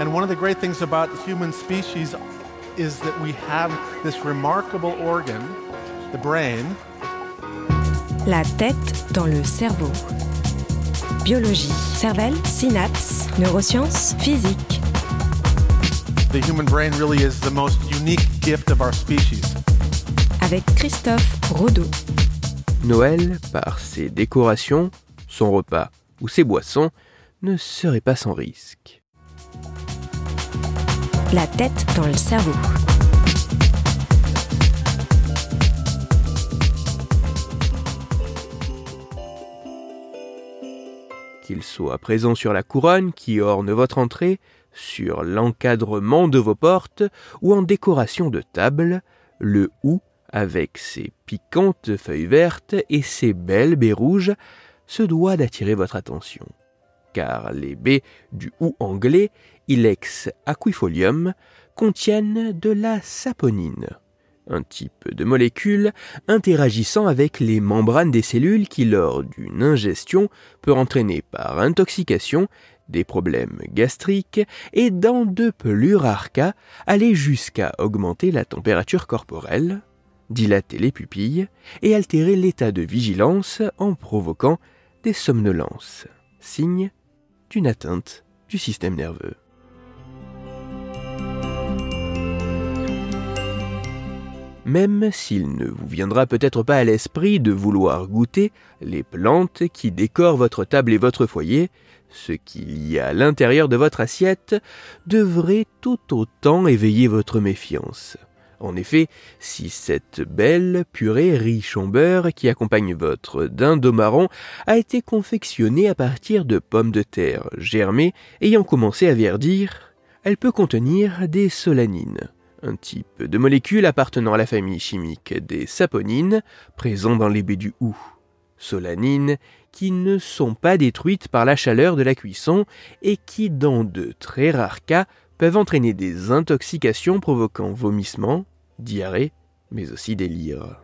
And one of the great things about the human species is that we have this remarkable organ, the brain. La tête dans le cerveau. Biologie, cervelle, synapses, neurosciences, physique. The human brain really is the most unique gift of our species. Avec Christophe Rodeau. Noël, par ses décorations, son repas ou ses boissons, ne serait pas sans risque. La tête dans le cerveau. Qu'il soit présent sur la couronne qui orne votre entrée, sur l'encadrement de vos portes ou en décoration de table, le hou, avec ses piquantes feuilles vertes et ses belles baies rouges, se doit d'attirer votre attention. Car les baies du hou anglais, Ilex aquifolium, contiennent de la saponine, un type de molécule interagissant avec les membranes des cellules qui, lors d'une ingestion, peut entraîner par intoxication des problèmes gastriques et, dans de plus rares cas, aller jusqu'à augmenter la température corporelle, dilater les pupilles et altérer l'état de vigilance en provoquant des somnolences, signe d'une atteinte du système nerveux. Même s'il ne vous viendra peut-être pas à l'esprit de vouloir goûter les plantes qui décorent votre table et votre foyer, ce qu'il y a à l'intérieur de votre assiette devrait tout autant éveiller votre méfiance. En effet, si cette belle purée riche en beurre qui accompagne votre dinde marron a été confectionnée à partir de pommes de terre germées ayant commencé à verdir, elle peut contenir des solanines, un type de molécule appartenant à la famille chimique des saponines, présent dans les baies du hou. Solanines qui ne sont pas détruites par la chaleur de la cuisson et qui, dans de très rares cas, peuvent entraîner des intoxications provoquant vomissements, diarrhée, mais aussi délire.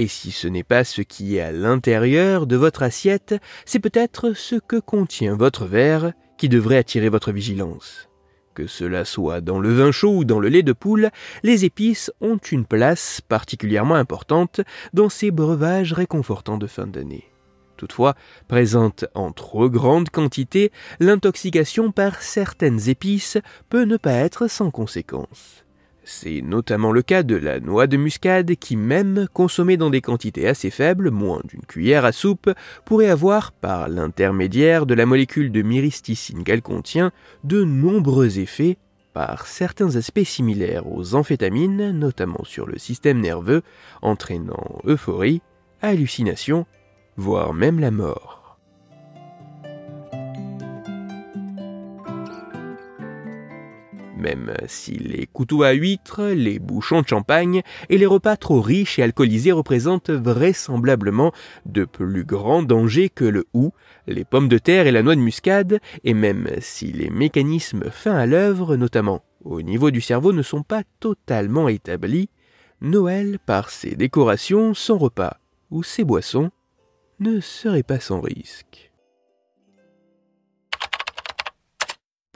Et si ce n'est pas ce qui est à l'intérieur de votre assiette, c'est peut-être ce que contient votre verre qui devrait attirer votre vigilance. Que cela soit dans le vin chaud ou dans le lait de poule, les épices ont une place particulièrement importante dans ces breuvages réconfortants de fin d'année. Toutefois, présente en trop grande quantité, l'intoxication par certaines épices peut ne pas être sans conséquences. C'est notamment le cas de la noix de muscade qui, même consommée dans des quantités assez faibles, moins d'une cuillère à soupe, pourrait avoir, par l'intermédiaire de la molécule de myristicine qu'elle contient, de nombreux effets par certains aspects similaires aux amphétamines, notamment sur le système nerveux, entraînant euphorie, hallucination, voire même la mort. Même si les couteaux à huîtres, les bouchons de champagne et les repas trop riches et alcoolisés représentent vraisemblablement de plus grands dangers que le hou, les pommes de terre et la noix de muscade, et même si les mécanismes fins à l'œuvre, notamment au niveau du cerveau, ne sont pas totalement établis, Noël, par ses décorations, son repas ou ses boissons, ne serait pas sans risque.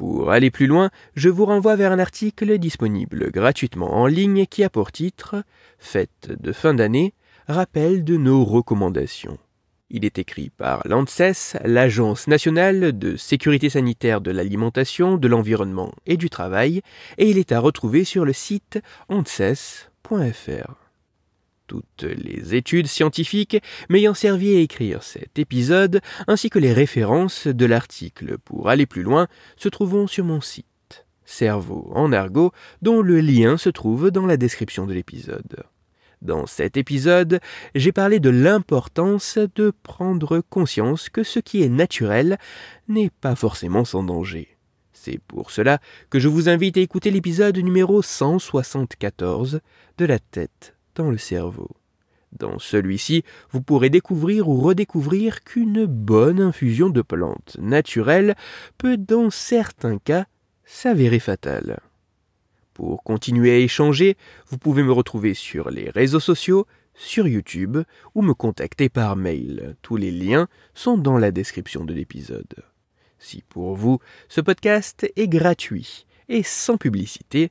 Pour aller plus loin, je vous renvoie vers un article disponible gratuitement en ligne qui a pour titre Fête de fin d'année, rappel de nos recommandations. Il est écrit par l'ANSES, l'Agence nationale de sécurité sanitaire de l'alimentation, de l'environnement et du travail, et il est à retrouver sur le site anses.fr toutes les études scientifiques m'ayant servi à écrire cet épisode, ainsi que les références de l'article pour aller plus loin, se trouvent sur mon site. Cerveau en argot, dont le lien se trouve dans la description de l'épisode. Dans cet épisode, j'ai parlé de l'importance de prendre conscience que ce qui est naturel n'est pas forcément sans danger. C'est pour cela que je vous invite à écouter l'épisode numéro 174 de la tête dans le cerveau. Dans celui-ci, vous pourrez découvrir ou redécouvrir qu'une bonne infusion de plantes naturelles peut dans certains cas s'avérer fatale. Pour continuer à échanger, vous pouvez me retrouver sur les réseaux sociaux, sur YouTube ou me contacter par mail. Tous les liens sont dans la description de l'épisode. Si pour vous, ce podcast est gratuit et sans publicité,